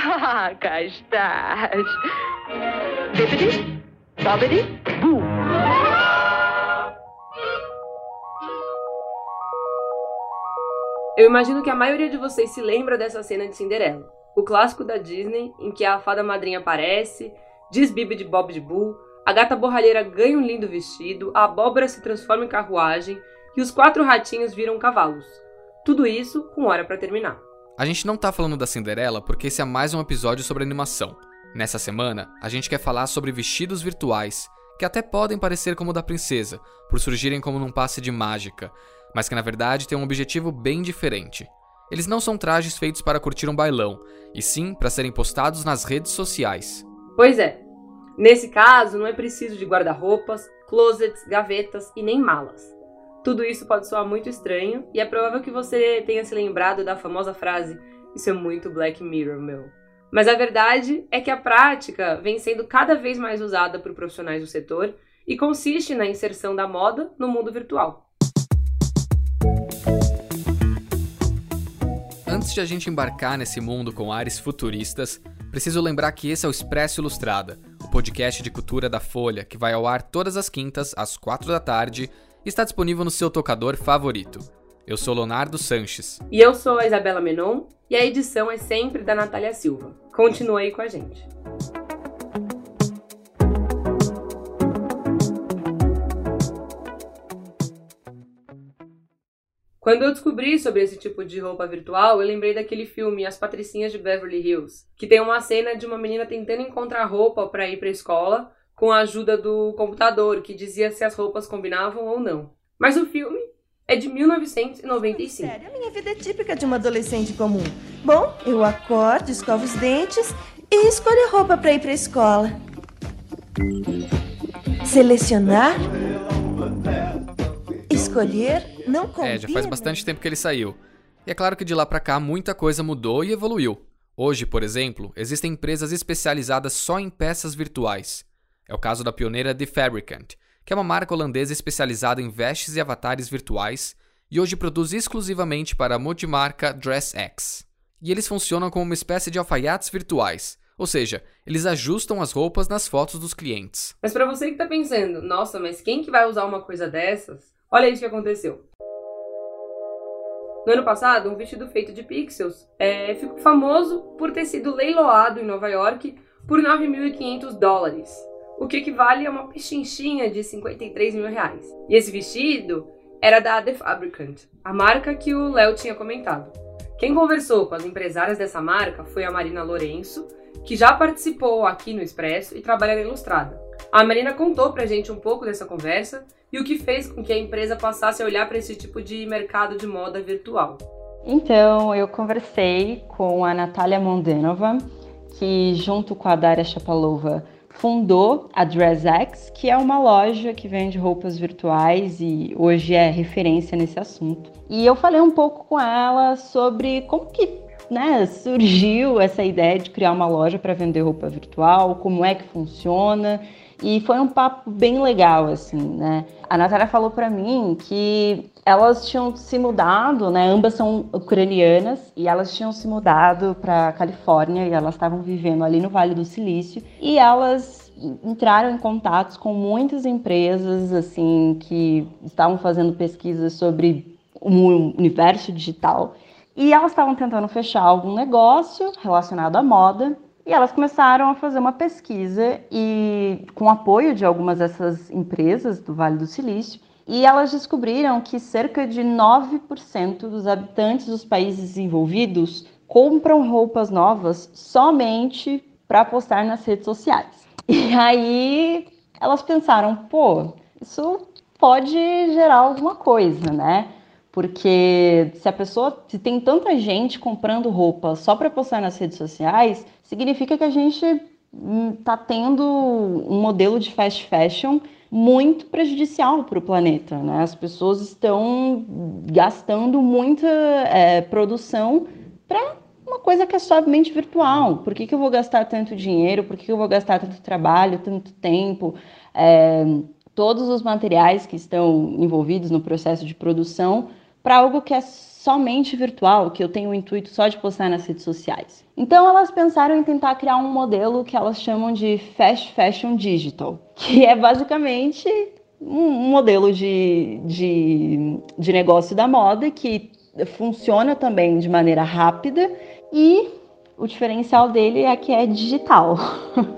Ah, cá estás. Bippity, bobbity, boo. Eu imagino que a maioria de vocês se lembra dessa cena de Cinderela, o clássico da Disney em que a fada madrinha aparece, diz Bibi de Bob de Bull, a gata borralheira ganha um lindo vestido, a abóbora se transforma em carruagem e os quatro ratinhos viram cavalos. Tudo isso com hora para terminar. A gente não tá falando da Cinderela porque esse é mais um episódio sobre animação. Nessa semana, a gente quer falar sobre vestidos virtuais, que até podem parecer como o da princesa, por surgirem como num passe de mágica, mas que na verdade têm um objetivo bem diferente. Eles não são trajes feitos para curtir um bailão, e sim para serem postados nas redes sociais. Pois é. Nesse caso, não é preciso de guarda-roupas, closets, gavetas e nem malas. Tudo isso pode soar muito estranho, e é provável que você tenha se lembrado da famosa frase: Isso é muito Black Mirror, meu. Mas a verdade é que a prática vem sendo cada vez mais usada por profissionais do setor e consiste na inserção da moda no mundo virtual. Antes de a gente embarcar nesse mundo com ares futuristas, preciso lembrar que esse é o Expresso Ilustrada, o podcast de cultura da Folha, que vai ao ar todas as quintas, às quatro da tarde, está disponível no seu tocador favorito. Eu sou Leonardo Sanches. E eu sou a Isabela Menon, e a edição é sempre da Natália Silva. Continua aí com a gente. Quando eu descobri sobre esse tipo de roupa virtual, eu lembrei daquele filme As Patricinhas de Beverly Hills, que tem uma cena de uma menina tentando encontrar roupa para ir para a escola com a ajuda do computador, que dizia se as roupas combinavam ou não. Mas o filme é de 1995. Sério, a minha vida é típica de uma adolescente comum. Bom, eu acordo, escovo os dentes e escolho roupa para ir para a escola. Selecionar escolher não combina. É, já faz bastante tempo que ele saiu. E é claro que de lá pra cá muita coisa mudou e evoluiu. Hoje, por exemplo, existem empresas especializadas só em peças virtuais. É o caso da pioneira The Fabricant, que é uma marca holandesa especializada em vestes e avatares virtuais e hoje produz exclusivamente para a multimarca DressX. E eles funcionam como uma espécie de alfaiates virtuais, ou seja, eles ajustam as roupas nas fotos dos clientes. Mas para você que tá pensando, nossa, mas quem que vai usar uma coisa dessas? Olha isso que aconteceu. No ano passado, um vestido feito de pixels é, ficou famoso por ter sido leiloado em Nova York por 9.500 dólares, o que equivale a uma pechinchinha de 53 mil reais. E esse vestido era da The Fabricant, a marca que o Léo tinha comentado. Quem conversou com as empresárias dessa marca foi a Marina Lourenço, que já participou aqui no Expresso e trabalha na Ilustrada. A Marina contou pra gente um pouco dessa conversa e o que fez com que a empresa passasse a olhar para esse tipo de mercado de moda virtual. Então, eu conversei com a Natália Mondenova, que junto com a Daria Chapalova fundou a DressX, que é uma loja que vende roupas virtuais e hoje é referência nesse assunto. E eu falei um pouco com ela sobre como que né, surgiu essa ideia de criar uma loja para vender roupa virtual, como é que funciona e foi um papo bem legal, assim, né? A Natália falou para mim que elas tinham se mudado, né? Ambas são ucranianas e elas tinham se mudado para Califórnia e elas estavam vivendo ali no Vale do Silício e elas entraram em contatos com muitas empresas assim que estavam fazendo pesquisas sobre o universo digital e elas estavam tentando fechar algum negócio relacionado à moda e elas começaram a fazer uma pesquisa e com apoio de algumas dessas empresas do Vale do Silício, e elas descobriram que cerca de 9% dos habitantes dos países desenvolvidos compram roupas novas somente para postar nas redes sociais. E aí elas pensaram, pô, isso pode gerar alguma coisa, né? Porque se a pessoa, se tem tanta gente comprando roupa só para postar nas redes sociais, significa que a gente está hum, tendo um modelo de fast fashion muito prejudicial para o planeta. Né? As pessoas estão gastando muita é, produção para uma coisa que é somente virtual. Por que, que eu vou gastar tanto dinheiro? Por que, que eu vou gastar tanto trabalho, tanto tempo? É, todos os materiais que estão envolvidos no processo de produção para algo que é somente virtual, que eu tenho o intuito só de postar nas redes sociais. Então elas pensaram em tentar criar um modelo que elas chamam de Fast Fashion Digital, que é basicamente um modelo de, de, de negócio da moda que funciona também de maneira rápida e o diferencial dele é que é digital.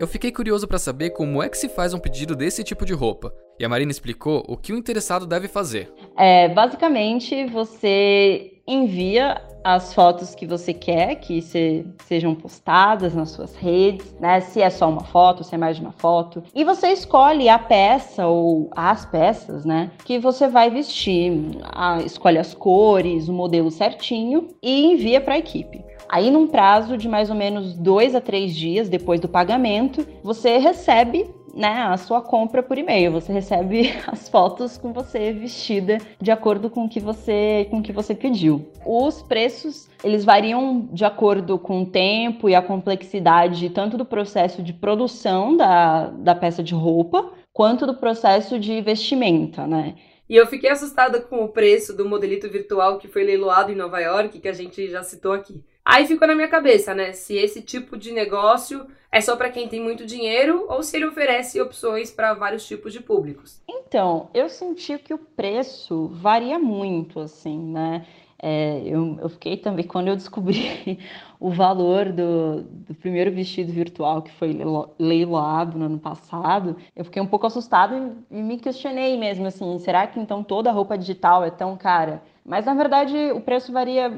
Eu fiquei curioso para saber como é que se faz um pedido desse tipo de roupa. E a Marina explicou o que o interessado deve fazer. É, basicamente, você envia as fotos que você quer que se, sejam postadas nas suas redes, né? Se é só uma foto, se é mais de uma foto. E você escolhe a peça ou as peças, né? Que você vai vestir. Ah, escolhe as cores, o modelo certinho e envia para a equipe. Aí, num prazo de mais ou menos dois a três dias depois do pagamento, você recebe né, a sua compra por e-mail. Você recebe as fotos com você vestida de acordo com o que você, com que você pediu. Os preços, eles variam de acordo com o tempo e a complexidade tanto do processo de produção da, da peça de roupa, quanto do processo de vestimenta, né? E eu fiquei assustada com o preço do modelito virtual que foi leiloado em Nova York, que a gente já citou aqui. Aí ficou na minha cabeça, né? Se esse tipo de negócio é só para quem tem muito dinheiro ou se ele oferece opções para vários tipos de públicos. Então, eu senti que o preço varia muito, assim, né? É, eu, eu, fiquei também, quando eu descobri o valor do, do, primeiro vestido virtual que foi leiloado no ano passado, eu fiquei um pouco assustada e, e me questionei mesmo, assim, será que então toda roupa digital é tão cara? Mas na verdade o preço varia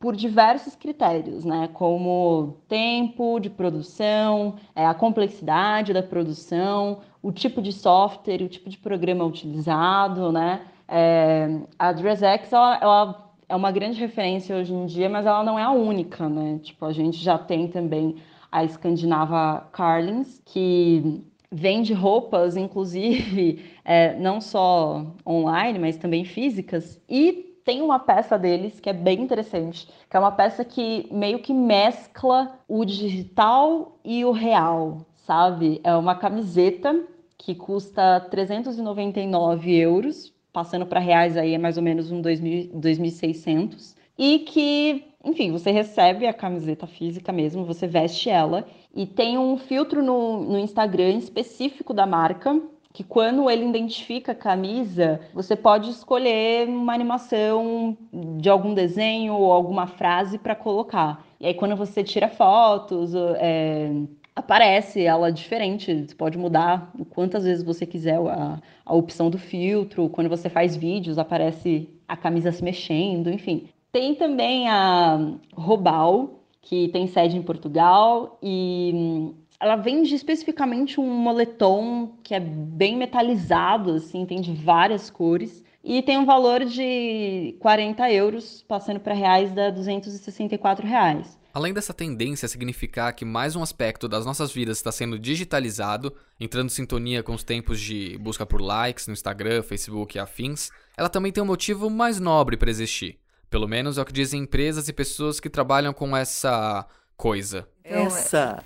por diversos critérios, né? Como tempo de produção, é, a complexidade da produção, o tipo de software, o tipo de programa utilizado, né? É, a DressX ela, ela é uma grande referência hoje em dia, mas ela não é a única, né? Tipo, a gente já tem também a escandinava Carlins, que vende roupas, inclusive, é, não só online, mas também físicas, e tem uma peça deles que é bem interessante, que é uma peça que meio que mescla o digital e o real, sabe? É uma camiseta que custa 399 euros passando para reais aí é mais ou menos um 2.600. E que, enfim, você recebe a camiseta física mesmo, você veste ela. E tem um filtro no, no Instagram específico da marca, que quando ele identifica a camisa, você pode escolher uma animação de algum desenho ou alguma frase para colocar. E aí, quando você tira fotos, é, aparece ela diferente. Você pode mudar quantas vezes você quiser a, a opção do filtro. Quando você faz vídeos, aparece a camisa se mexendo, enfim. Tem também a Robal, que tem sede em Portugal e hum, ela vende especificamente um moletom que é bem metalizado, assim, tem de várias cores. E tem um valor de 40 euros, passando para reais, dá 264 reais. Além dessa tendência a significar que mais um aspecto das nossas vidas está sendo digitalizado, entrando em sintonia com os tempos de busca por likes no Instagram, Facebook e afins, ela também tem um motivo mais nobre para existir. Pelo menos é o que dizem empresas e pessoas que trabalham com essa coisa. Essa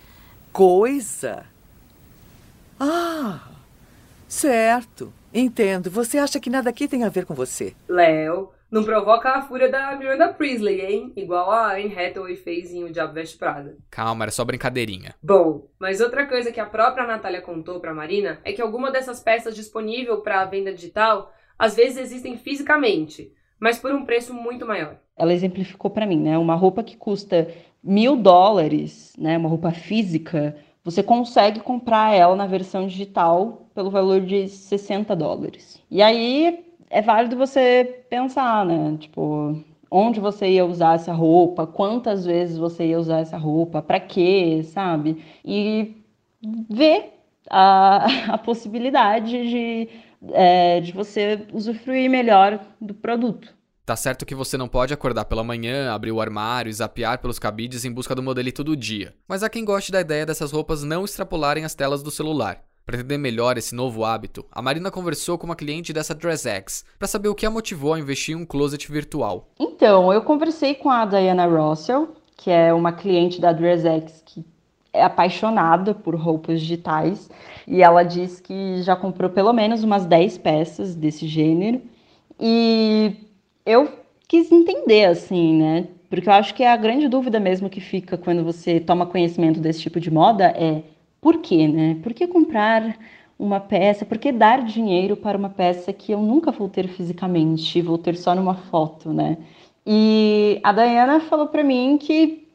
coisa? Ah, certo. Entendo. Você acha que nada aqui tem a ver com você? Léo, não provoca a fúria da Miranda Priestley, hein? Igual a Anne Hathaway fez em O Diabo Veste Prada. Calma, era só brincadeirinha. Bom, mas outra coisa que a própria Natália contou pra Marina é que alguma dessas peças disponível para venda digital às vezes existem fisicamente, mas por um preço muito maior. Ela exemplificou para mim, né? Uma roupa que custa mil dólares, né? Uma roupa física, você consegue comprar ela na versão digital pelo valor de 60 dólares. E aí é válido você pensar, né? Tipo, onde você ia usar essa roupa, quantas vezes você ia usar essa roupa, para quê, sabe? E ver a, a possibilidade de, é, de você usufruir melhor do produto. Tá certo que você não pode acordar pela manhã, abrir o armário e zapear pelos cabides em busca do modelito do dia. Mas há quem goste da ideia dessas roupas não extrapolarem as telas do celular. Para entender melhor esse novo hábito, a Marina conversou com uma cliente dessa DressX para saber o que a motivou a investir em um closet virtual. Então, eu conversei com a Diana Russell, que é uma cliente da DressX que é apaixonada por roupas digitais e ela diz que já comprou pelo menos umas 10 peças desse gênero. E eu quis entender, assim, né? Porque eu acho que a grande dúvida mesmo que fica quando você toma conhecimento desse tipo de moda é por quê, né? Por que comprar uma peça? Por que dar dinheiro para uma peça que eu nunca vou ter fisicamente, vou ter só numa foto, né? E a Dayana falou para mim que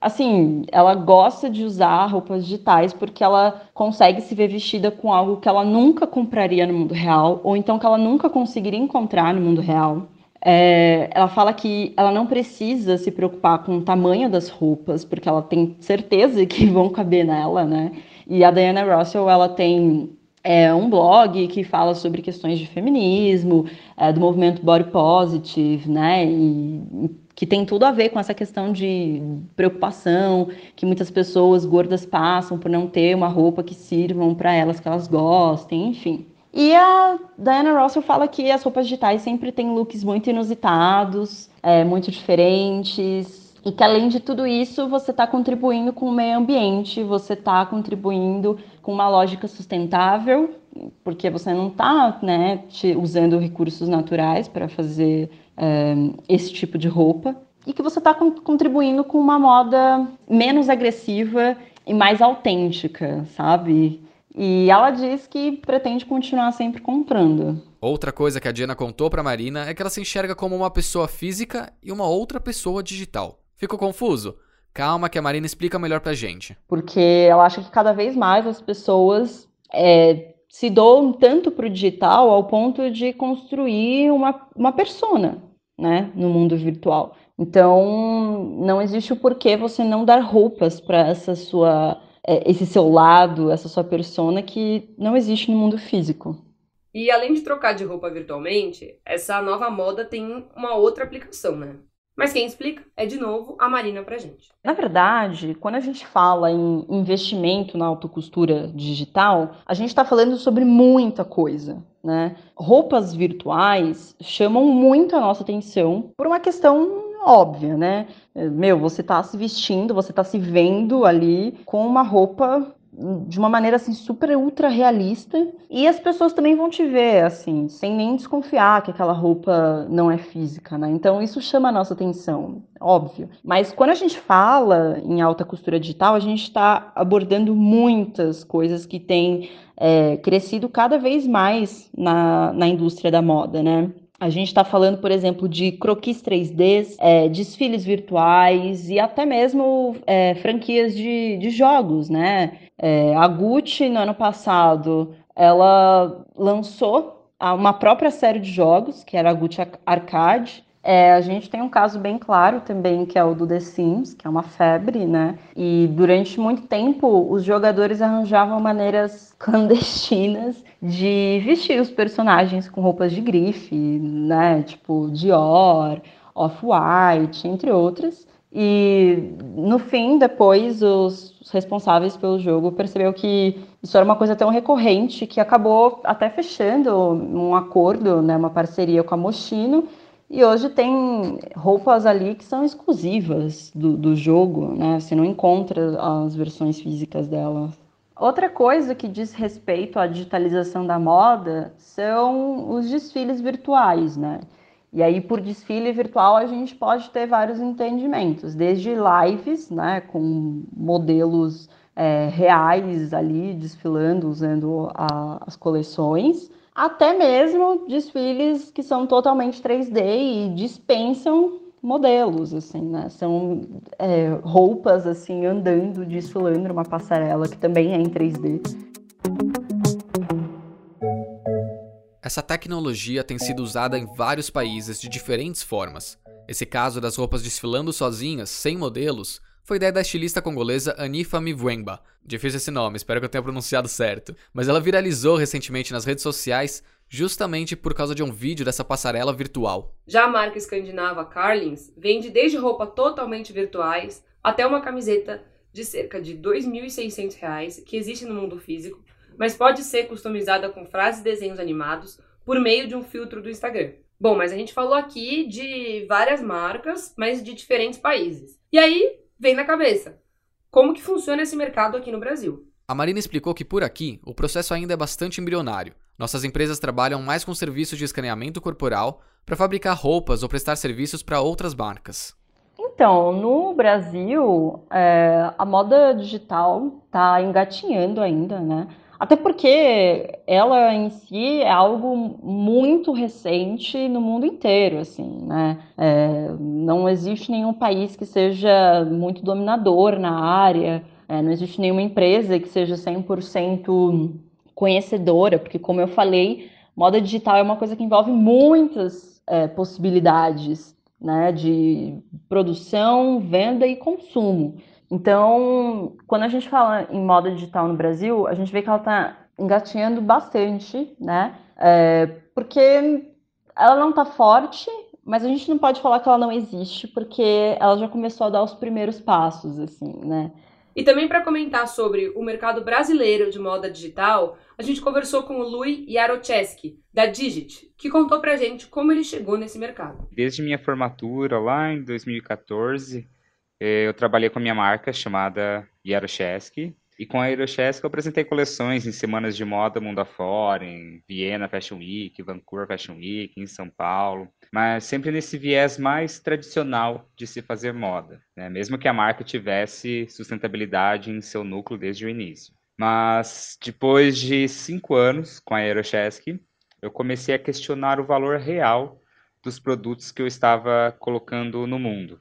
assim, ela gosta de usar roupas digitais porque ela consegue se ver vestida com algo que ela nunca compraria no mundo real, ou então que ela nunca conseguiria encontrar no mundo real. É, ela fala que ela não precisa se preocupar com o tamanho das roupas, porque ela tem certeza que vão caber nela, né? E a Diana Russell, ela tem é, um blog que fala sobre questões de feminismo, é, do movimento body positive, né? E que tem tudo a ver com essa questão de preocupação que muitas pessoas gordas passam por não ter uma roupa que sirvam para elas que elas gostem, enfim. E a Diana Russell fala que as roupas digitais sempre têm looks muito inusitados, é, muito diferentes, e que além de tudo isso, você está contribuindo com o meio ambiente, você está contribuindo com uma lógica sustentável, porque você não está né, usando recursos naturais para fazer é, esse tipo de roupa, e que você está contribuindo com uma moda menos agressiva e mais autêntica, sabe? E ela diz que pretende continuar sempre comprando. Outra coisa que a Diana contou para Marina é que ela se enxerga como uma pessoa física e uma outra pessoa digital. Ficou confuso? Calma que a Marina explica melhor pra gente. Porque ela acha que cada vez mais as pessoas é, se doam tanto pro digital ao ponto de construir uma, uma persona, né, no mundo virtual. Então, não existe o porquê você não dar roupas para essa sua é, esse seu lado, essa sua persona que não existe no mundo físico. E além de trocar de roupa virtualmente, essa nova moda tem uma outra aplicação, né? Mas quem explica é, de novo, a Marina pra gente. Na verdade, quando a gente fala em investimento na autocostura digital, a gente está falando sobre muita coisa, né? Roupas virtuais chamam muito a nossa atenção por uma questão óbvia, né? Meu, você tá se vestindo, você tá se vendo ali com uma roupa de uma maneira assim super ultra realista e as pessoas também vão te ver assim sem nem desconfiar que aquela roupa não é física, né? Então isso chama a nossa atenção, óbvio. Mas quando a gente fala em alta costura digital, a gente está abordando muitas coisas que têm é, crescido cada vez mais na, na indústria da moda, né? A gente está falando, por exemplo, de croquis 3D, é, desfiles virtuais e até mesmo é, franquias de, de jogos, né? É, a Gucci, no ano passado, ela lançou uma própria série de jogos, que era a Gucci Arcade, é, a gente tem um caso bem claro também, que é o do The Sims, que é uma febre, né? E durante muito tempo os jogadores arranjavam maneiras clandestinas de vestir os personagens com roupas de grife, né? Tipo Dior, Off-White, entre outras. E no fim, depois, os responsáveis pelo jogo percebeu que isso era uma coisa tão recorrente que acabou até fechando um acordo, né, uma parceria com a Moschino, e hoje tem roupas ali que são exclusivas do, do jogo, né? Você não encontra as versões físicas delas. Outra coisa que diz respeito à digitalização da moda são os desfiles virtuais, né? E aí, por desfile virtual, a gente pode ter vários entendimentos, desde lives, né, com modelos é, reais ali desfilando, usando a, as coleções, até mesmo desfiles que são totalmente 3D e dispensam modelos, assim, né? São é, roupas, assim, andando, desfilando numa passarela que também é em 3D. Essa tecnologia tem sido usada em vários países de diferentes formas. Esse caso das roupas desfilando sozinhas, sem modelos, foi ideia da estilista congolesa Anifa Mivwemba. Difícil esse nome, espero que eu tenha pronunciado certo. Mas ela viralizou recentemente nas redes sociais justamente por causa de um vídeo dessa passarela virtual. Já a marca escandinava Carlins vende desde roupa totalmente virtuais até uma camiseta de cerca de R$ 2.600 que existe no mundo físico, mas pode ser customizada com frases e desenhos animados por meio de um filtro do Instagram. Bom, mas a gente falou aqui de várias marcas, mas de diferentes países. E aí, vem na cabeça. como que funciona esse mercado aqui no Brasil. A Marina explicou que por aqui o processo ainda é bastante embrionário. Nossas empresas trabalham mais com serviços de escaneamento corporal para fabricar roupas ou prestar serviços para outras marcas. Então, no Brasil, é, a moda digital está engatinhando ainda, né? Até porque ela em si é algo muito recente no mundo inteiro, assim, né? É, não existe nenhum país que seja muito dominador na área, é, não existe nenhuma empresa que seja 100% conhecedora, porque, como eu falei, moda digital é uma coisa que envolve muitas é, possibilidades né, de produção, venda e consumo. Então, quando a gente fala em moda digital no Brasil, a gente vê que ela está engatinhando bastante, né? É, porque ela não está forte, mas a gente não pode falar que ela não existe, porque ela já começou a dar os primeiros passos, assim, né? E também para comentar sobre o mercado brasileiro de moda digital, a gente conversou com o Lui Yarocheski, da Digit, que contou pra gente como ele chegou nesse mercado. Desde minha formatura lá em 2014, eh, eu trabalhei com a minha marca chamada Yarocheski, e com a Aerochess eu apresentei coleções em semanas de moda mundo afora, em Viena Fashion Week, Vancouver Fashion Week, em São Paulo, mas sempre nesse viés mais tradicional de se fazer moda, né? mesmo que a marca tivesse sustentabilidade em seu núcleo desde o início. Mas depois de cinco anos com a Aerochesky, eu comecei a questionar o valor real dos produtos que eu estava colocando no mundo.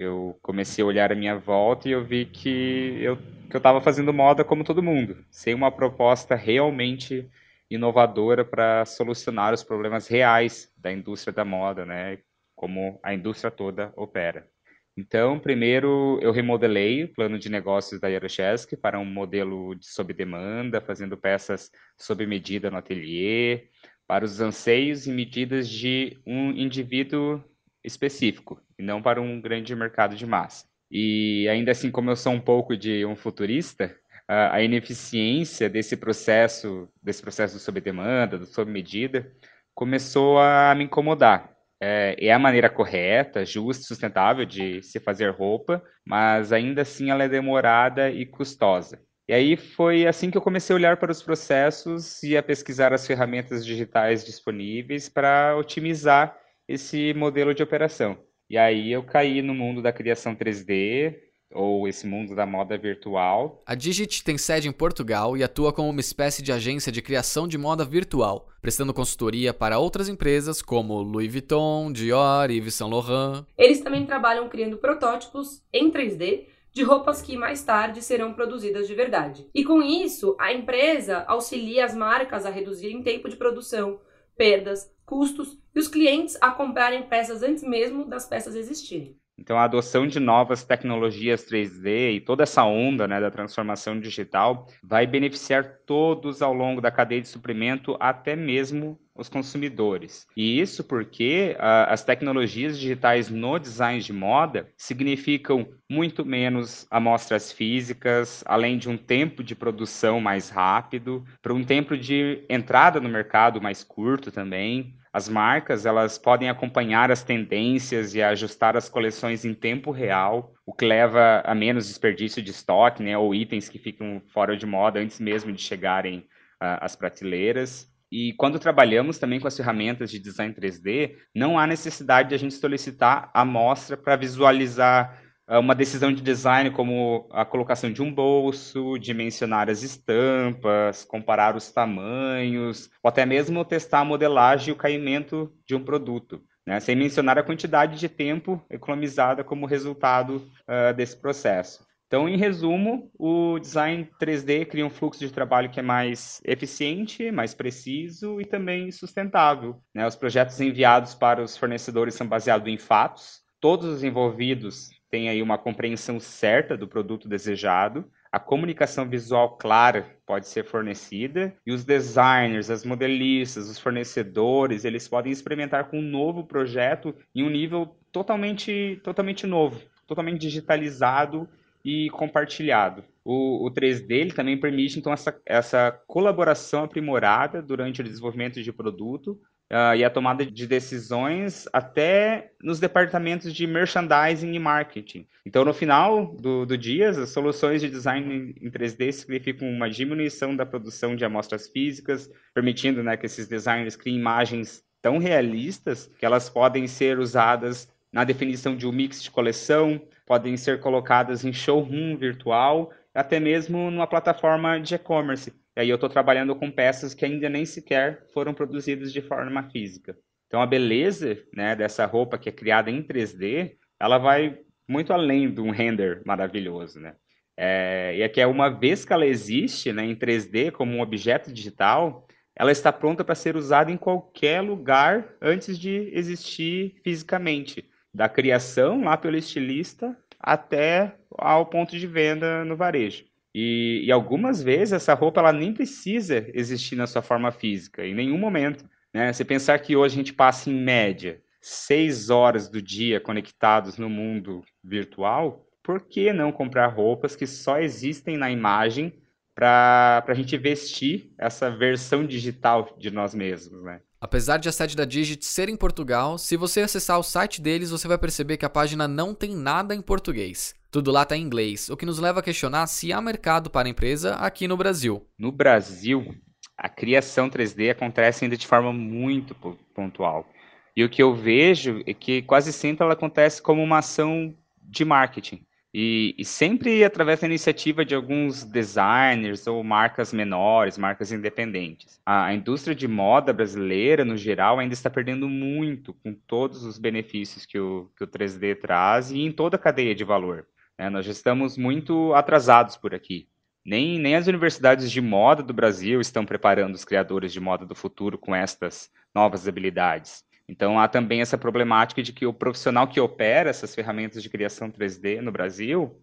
Eu comecei a olhar a minha volta e eu vi que eu que eu estava fazendo moda como todo mundo, sem uma proposta realmente inovadora para solucionar os problemas reais da indústria da moda, né? Como a indústria toda opera. Então, primeiro eu remodelei o plano de negócios da Yarochesky para um modelo de sob demanda, fazendo peças sob medida no ateliê, para os anseios e medidas de um indivíduo específico, e não para um grande mercado de massa. E ainda assim, como eu sou um pouco de um futurista, a ineficiência desse processo, desse processo sob demanda, do sob medida, começou a me incomodar. É, é a maneira correta, justa, sustentável de se fazer roupa, mas ainda assim ela é demorada e custosa. E aí foi assim que eu comecei a olhar para os processos e a pesquisar as ferramentas digitais disponíveis para otimizar esse modelo de operação. E aí eu caí no mundo da criação 3D, ou esse mundo da moda virtual. A Digit tem sede em Portugal e atua como uma espécie de agência de criação de moda virtual, prestando consultoria para outras empresas como Louis Vuitton, Dior e Yves Saint Laurent. Eles também trabalham criando protótipos em 3D de roupas que mais tarde serão produzidas de verdade. E com isso, a empresa auxilia as marcas a reduzirem tempo de produção, perdas, custos e os clientes a comprarem peças antes mesmo das peças existirem. Então, a adoção de novas tecnologias 3D e toda essa onda né, da transformação digital vai beneficiar todos ao longo da cadeia de suprimento, até mesmo os consumidores. E isso porque uh, as tecnologias digitais no design de moda significam muito menos amostras físicas, além de um tempo de produção mais rápido, para um tempo de entrada no mercado mais curto também. As marcas elas podem acompanhar as tendências e ajustar as coleções em tempo real, o que leva a menos desperdício de estoque, né, ou itens que ficam fora de moda antes mesmo de chegarem uh, às prateleiras. E quando trabalhamos também com as ferramentas de design 3D, não há necessidade de a gente solicitar amostra para visualizar uh, uma decisão de design como a colocação de um bolso, dimensionar as estampas, comparar os tamanhos, ou até mesmo testar a modelagem e o caimento de um produto. Né, sem mencionar a quantidade de tempo economizada como resultado uh, desse processo. Então, em resumo, o design 3D cria um fluxo de trabalho que é mais eficiente, mais preciso e também sustentável. Né? Os projetos enviados para os fornecedores são baseados em fatos. Todos os envolvidos têm aí uma compreensão certa do produto desejado. A comunicação visual clara pode ser fornecida e os designers, as modelistas, os fornecedores, eles podem experimentar com um novo projeto em um nível totalmente, totalmente novo, totalmente digitalizado e compartilhado. O, o 3D ele também permite então essa, essa colaboração aprimorada durante o desenvolvimento de produto, uh, e a tomada de decisões até nos departamentos de merchandising e marketing. Então, no final do, do dia, as soluções de design em 3D significam uma diminuição da produção de amostras físicas, permitindo né, que esses designers criem imagens tão realistas que elas podem ser usadas na definição de um mix de coleção, podem ser colocadas em showroom virtual, até mesmo numa plataforma de e-commerce. E aí eu estou trabalhando com peças que ainda nem sequer foram produzidas de forma física. Então a beleza né, dessa roupa que é criada em 3D, ela vai muito além de um render maravilhoso, né? É, e é que uma vez que ela existe né, em 3D como um objeto digital, ela está pronta para ser usada em qualquer lugar antes de existir fisicamente, da criação lá pelo estilista até ao ponto de venda no varejo. E, e, algumas vezes essa roupa ela nem precisa existir na sua forma física, em nenhum momento. Né? Você pensar que hoje a gente passa em média seis horas do dia conectados no mundo virtual, por que não comprar roupas que só existem na imagem para a gente vestir essa versão digital de nós mesmos, né? Apesar de a sede da Digit ser em Portugal, se você acessar o site deles, você vai perceber que a página não tem nada em português. Tudo lá está em inglês, o que nos leva a questionar se há mercado para a empresa aqui no Brasil. No Brasil, a criação 3D acontece ainda de forma muito pontual. E o que eu vejo é que quase sempre ela acontece como uma ação de marketing. E, e, sempre através da iniciativa de alguns designers ou marcas menores, marcas independentes. A, a, indústria de moda brasileira, no geral, ainda está perdendo muito com todos os benefícios que o, que o 3D traz e em toda a cadeia de valor. Né? Nós já estamos muito atrasados por aqui. Nem, nem as universidades de moda do Brasil estão preparando os criadores de moda do futuro com estas novas habilidades. Então, há também essa problemática de que o profissional que opera essas ferramentas de criação 3D no Brasil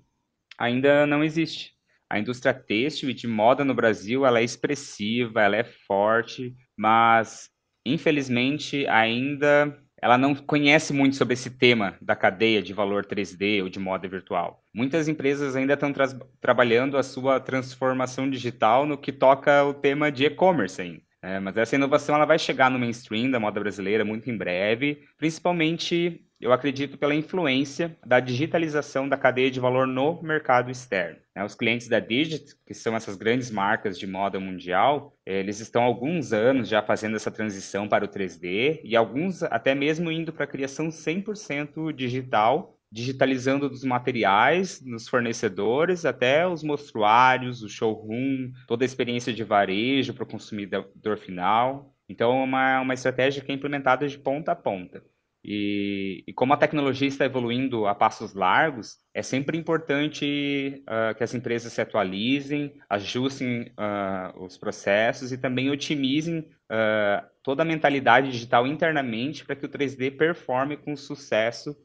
ainda não existe. A indústria têxtil e de moda no Brasil ela é expressiva, ela é forte, mas infelizmente ainda ela não conhece muito sobre esse tema da cadeia de valor 3D ou de moda virtual. Muitas empresas ainda estão tra trabalhando a sua transformação digital no que toca o tema de e-commerce ainda. É, mas essa inovação ela vai chegar no mainstream da moda brasileira muito em breve, principalmente, eu acredito, pela influência da digitalização da cadeia de valor no mercado externo. Né? Os clientes da Digit, que são essas grandes marcas de moda mundial, eles estão há alguns anos já fazendo essa transição para o 3D e alguns até mesmo indo para a criação 100% digital digitalizando dos materiais, nos fornecedores, até os mostruários, o showroom, toda a experiência de varejo para o consumidor final. Então, é uma, uma estratégia que é implementada de ponta a ponta. E, e, como a tecnologia está evoluindo a passos largos, é sempre importante uh, que as empresas se atualizem, ajustem uh, os processos e também otimizem uh, toda a mentalidade digital internamente para que o 3D performe com sucesso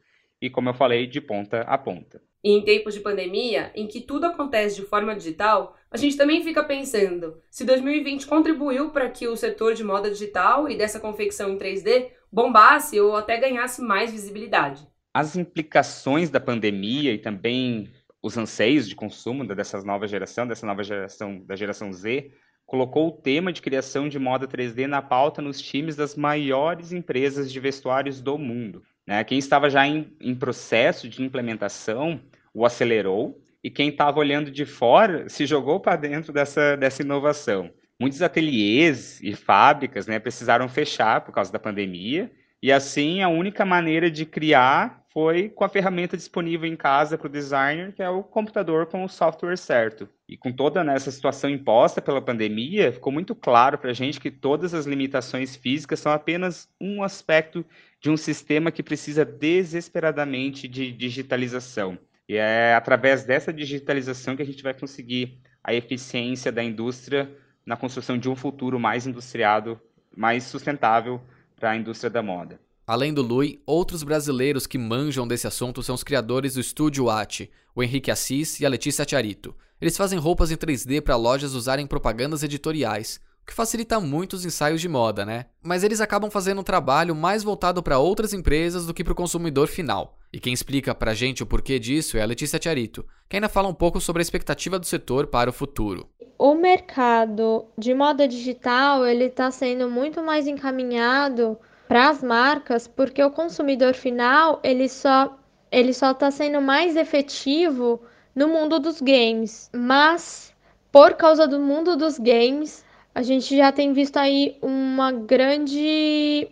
e, como eu falei, de ponta a ponta. E em tempos de pandemia, em que tudo acontece de forma digital, a gente também fica pensando se 2020 contribuiu para que o setor de moda digital e dessa confecção em 3D bombasse ou até ganhasse mais visibilidade. As implicações da pandemia e também os anseios de consumo dessa nova geração, dessa nova geração, da geração Z, colocou o tema de criação de moda 3D na pauta nos times das maiores empresas de vestuários do mundo. Né? Quem estava já em, em processo de implementação o acelerou e quem estava olhando de fora se jogou para dentro dessa, dessa inovação. Muitos ateliês e fábricas né, precisaram fechar por causa da pandemia, e assim a única maneira de criar foi com a ferramenta disponível em casa para o designer, que é o computador com o software certo. E com toda né, essa situação imposta pela pandemia, ficou muito claro para a gente que todas as limitações físicas são apenas um aspecto de um sistema que precisa desesperadamente de digitalização. E é através dessa digitalização que a gente vai conseguir a eficiência da indústria na construção de um futuro mais industriado, mais sustentável para a indústria da moda. Além do Lui, outros brasileiros que manjam desse assunto são os criadores do Estúdio Ati, o Henrique Assis e a Letícia Tiarito. Eles fazem roupas em 3D para lojas usarem propagandas editoriais, o que facilita muito os ensaios de moda, né? Mas eles acabam fazendo um trabalho mais voltado para outras empresas do que para o consumidor final. E quem explica pra gente o porquê disso é a Letícia Tiarito, que ainda fala um pouco sobre a expectativa do setor para o futuro. O mercado de moda digital ele está sendo muito mais encaminhado para as marcas, porque o consumidor final ele só ele só está sendo mais efetivo no mundo dos games. Mas por causa do mundo dos games, a gente já tem visto aí uma grande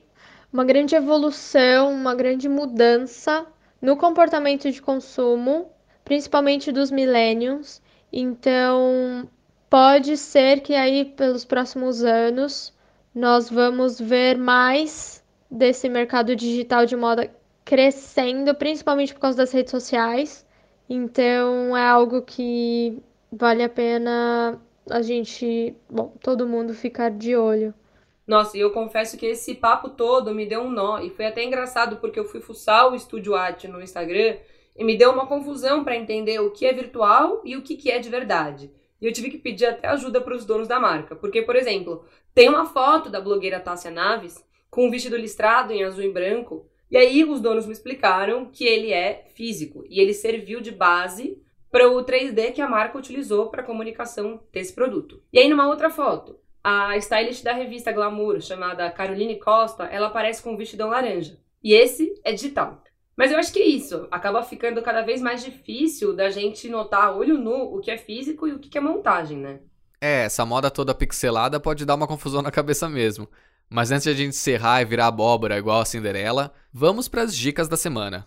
uma grande evolução, uma grande mudança no comportamento de consumo, principalmente dos millennials. Então, pode ser que aí pelos próximos anos nós vamos ver mais desse mercado digital de moda crescendo, principalmente por causa das redes sociais. Então, é algo que vale a pena a gente, bom, todo mundo ficar de olho. Nossa, e eu confesso que esse papo todo me deu um nó. E foi até engraçado porque eu fui fuçar o Estúdio Art no Instagram e me deu uma confusão para entender o que é virtual e o que é de verdade. E eu tive que pedir até ajuda para os donos da marca. Porque, por exemplo, tem uma foto da blogueira Tássia Naves com um vestido listrado em azul e branco. E aí os donos me explicaram que ele é físico e ele serviu de base para o 3D que a marca utilizou para a comunicação desse produto. E aí numa outra foto, a stylist da revista Glamour, chamada Caroline Costa, ela aparece com um vestidão laranja. E esse é digital. Mas eu acho que é isso. Acaba ficando cada vez mais difícil da gente notar olho nu o que é físico e o que é montagem, né? É, essa moda toda pixelada pode dar uma confusão na cabeça mesmo. Mas antes de a gente encerrar e virar abóbora igual a Cinderela, vamos para as dicas da semana.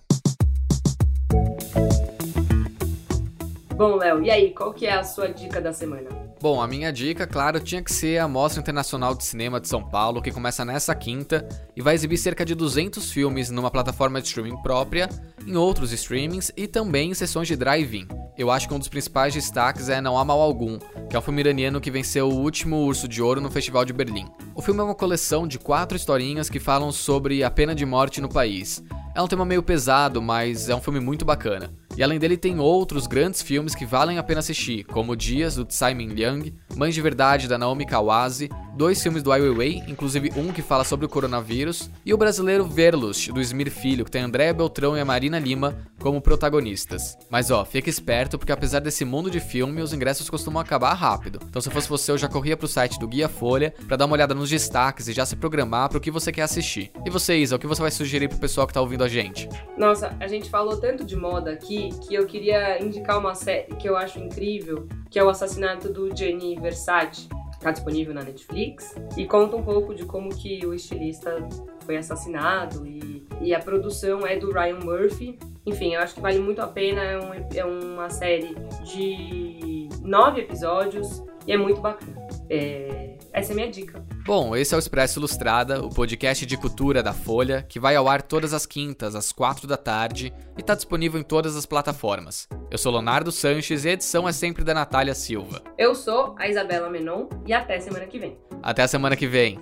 Bom, Léo, e aí, qual que é a sua dica da semana? Bom, a minha dica, claro, tinha que ser a Mostra Internacional de Cinema de São Paulo, que começa nessa quinta e vai exibir cerca de 200 filmes numa plataforma de streaming própria, em outros streamings e também em sessões de drive-in. Eu acho que um dos principais destaques é Não Há Mal Algum, que é um filme iraniano que venceu o último Urso de Ouro no Festival de Berlim. O filme é uma coleção de quatro historinhas que falam sobre a pena de morte no país. É um tema meio pesado, mas é um filme muito bacana. E além dele, tem outros grandes filmes que valem a pena assistir, como Dias, do Simon Liang, Mães de Verdade, da Naomi Kawase, dois filmes do Ai Weiwei, inclusive um que fala sobre o coronavírus, e o brasileiro Verlust, do Smir Filho, que tem Andréa Beltrão e a Marina Lima como protagonistas. Mas ó, fica esperto, porque apesar desse mundo de filme, os ingressos costumam acabar rápido. Então se fosse você, eu já corria pro site do Guia Folha para dar uma olhada nos destaques e já se programar para o que você quer assistir. E você, Isa, o que você vai sugerir pro pessoal que tá ouvindo a gente? Nossa, a gente falou tanto de moda que eu queria indicar uma série que eu acho incrível, que é o assassinato do Gianni Versace. Está disponível na Netflix e conta um pouco de como que o estilista foi assassinado e, e a produção é do Ryan Murphy. Enfim, eu acho que vale muito a pena. É, um, é uma série de nove episódios e é muito bacana. É, essa é a minha dica. Bom, esse é o Expresso Ilustrada, o podcast de cultura da Folha, que vai ao ar todas as quintas, às quatro da tarde, e está disponível em todas as plataformas. Eu sou Leonardo Sanches e a edição é sempre da Natália Silva. Eu sou a Isabela Menon e até semana que vem. Até a semana que vem.